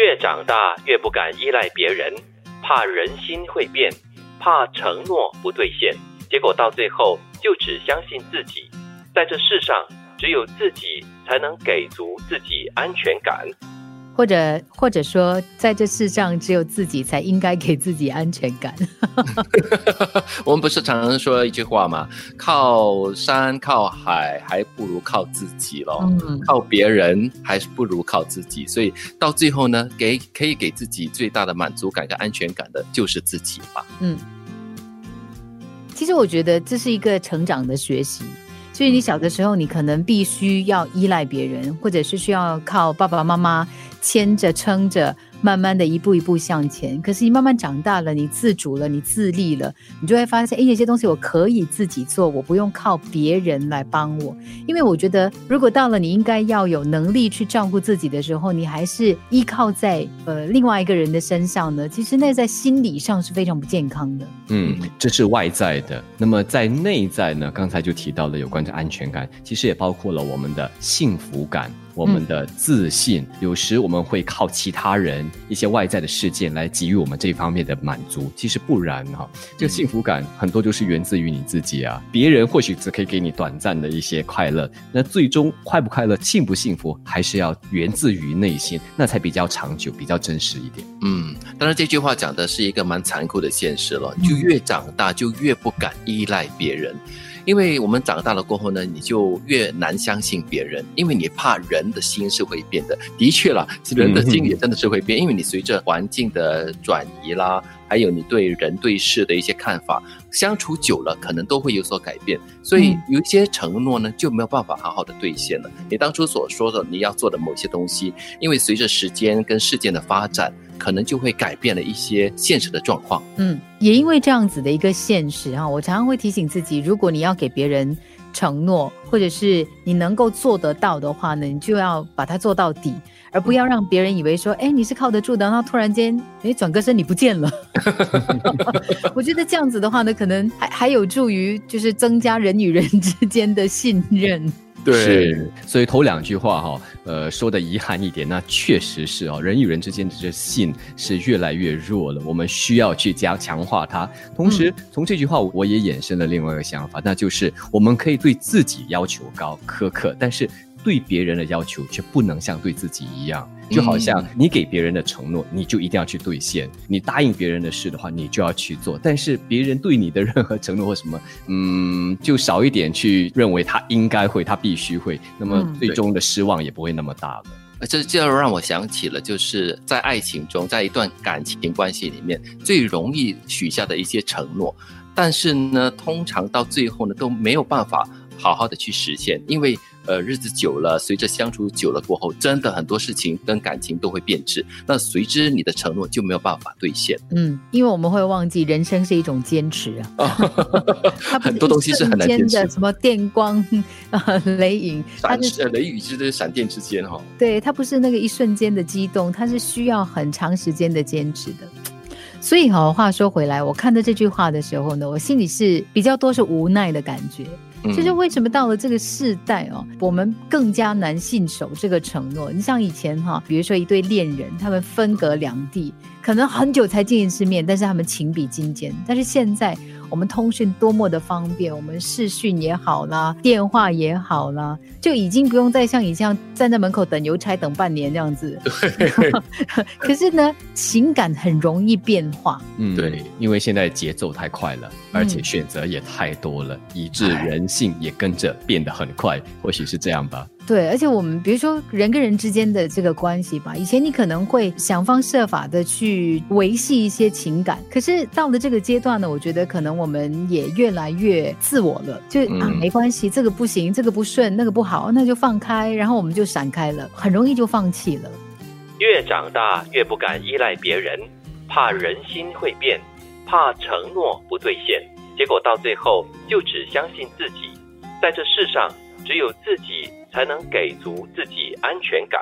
越长大越不敢依赖别人，怕人心会变，怕承诺不兑现，结果到最后就只相信自己。在这世上，只有自己才能给足自己安全感。或者或者说，在这世上只有自己才应该给自己安全感。我们不是常常说一句话吗？靠山靠海还不如靠自己咯。嗯，靠别人还是不如靠自己。所以到最后呢，给可以给自己最大的满足感跟安全感的就是自己吧。嗯，其实我觉得这是一个成长的学习。所以你小的时候，你可能必须要依赖别人，或者是需要靠爸爸妈妈牵着撑着。慢慢的一步一步向前，可是你慢慢长大了，你自主了，你自立了，你就会发现，哎，有些东西我可以自己做，我不用靠别人来帮我。因为我觉得，如果到了你应该要有能力去照顾自己的时候，你还是依靠在呃另外一个人的身上呢，其实那在心理上是非常不健康的。嗯，这是外在的。那么在内在呢？刚才就提到了有关的安全感，其实也包括了我们的幸福感。我们的自信，有时我们会靠其他人一些外在的事件来给予我们这方面的满足。其实不然哈，这个幸福感很多就是源自于你自己啊。别人或许只可以给你短暂的一些快乐，那最终快不快乐、幸不幸福，还是要源自于内心，那才比较长久、比较真实一点。嗯，当然这句话讲的是一个蛮残酷的现实了，就越长大就越不敢依赖别人。因为我们长大了过后呢，你就越难相信别人，因为你怕人的心是会变的。的确了，人的心也真的是会变，因为你随着环境的转移啦，还有你对人对事的一些看法，相处久了可能都会有所改变。所以有一些承诺呢就没有办法好好的兑现了。你当初所说的你要做的某些东西，因为随着时间跟事件的发展。可能就会改变了一些现实的状况。嗯，也因为这样子的一个现实啊，我常常会提醒自己，如果你要给别人承诺，或者是你能够做得到的话呢，你就要把它做到底，而不要让别人以为说，哎，你是靠得住的，然后突然间，哎，转个身你不见了。我觉得这样子的话呢，可能还还有助于就是增加人与人之间的信任。对，所以头两句话哈，呃，说的遗憾一点，那确实是哦，人与人之间的这信是越来越弱了，我们需要去加强化它。同时，从这句话我也衍生了另外一个想法，那就是我们可以对自己要求高苛刻，但是。对别人的要求却不能像对自己一样，就好像你给别人的承诺，你就一定要去兑现；你答应别人的事的话，你就要去做。但是别人对你的任何承诺或什么，嗯，就少一点去认为他应该会，他必须会，那么最终的失望也不会那么大了。这这让我想起了，就是在爱情中，在一段感情关系里面，最容易许下的一些承诺，但是呢，通常到最后呢，都没有办法好好的去实现，因为。呃，日子久了，随着相处久了过后，真的很多事情跟感情都会变质，那随之你的承诺就没有办法兑现。嗯，因为我们会忘记人生是一种坚持啊，很多东西是很难坚持的。什么电光啊，雷影，闪是雷雨之的闪电之间哈。对，它不是那个一瞬间的激动，它是需要很长时间的坚持的。所以哈，话说回来，我看到这句话的时候呢，我心里是比较多是无奈的感觉。就是为什么到了这个世代哦，我们更加难信守这个承诺。你像以前哈，比如说一对恋人，他们分隔两地，可能很久才见一次面，但是他们情比金坚。但是现在。我们通讯多么的方便，我们视讯也好啦，电话也好啦，就已经不用再像以前站在门口等邮差等半年这样子。可是呢，情感很容易变化。嗯，对，因为现在节奏太快了，而且选择也太多了，以致人性也跟着变得很快。或许是这样吧。对，而且我们比如说人跟人之间的这个关系吧，以前你可能会想方设法的去维系一些情感，可是到了这个阶段呢，我觉得可能我们也越来越自我了，就啊没关系，这个不行，这个不顺，那个不好，那就放开，然后我们就闪开了，很容易就放弃了。越长大越不敢依赖别人，怕人心会变，怕承诺不兑现，结果到最后就只相信自己，在这世上只有自己。才能给足自己安全感。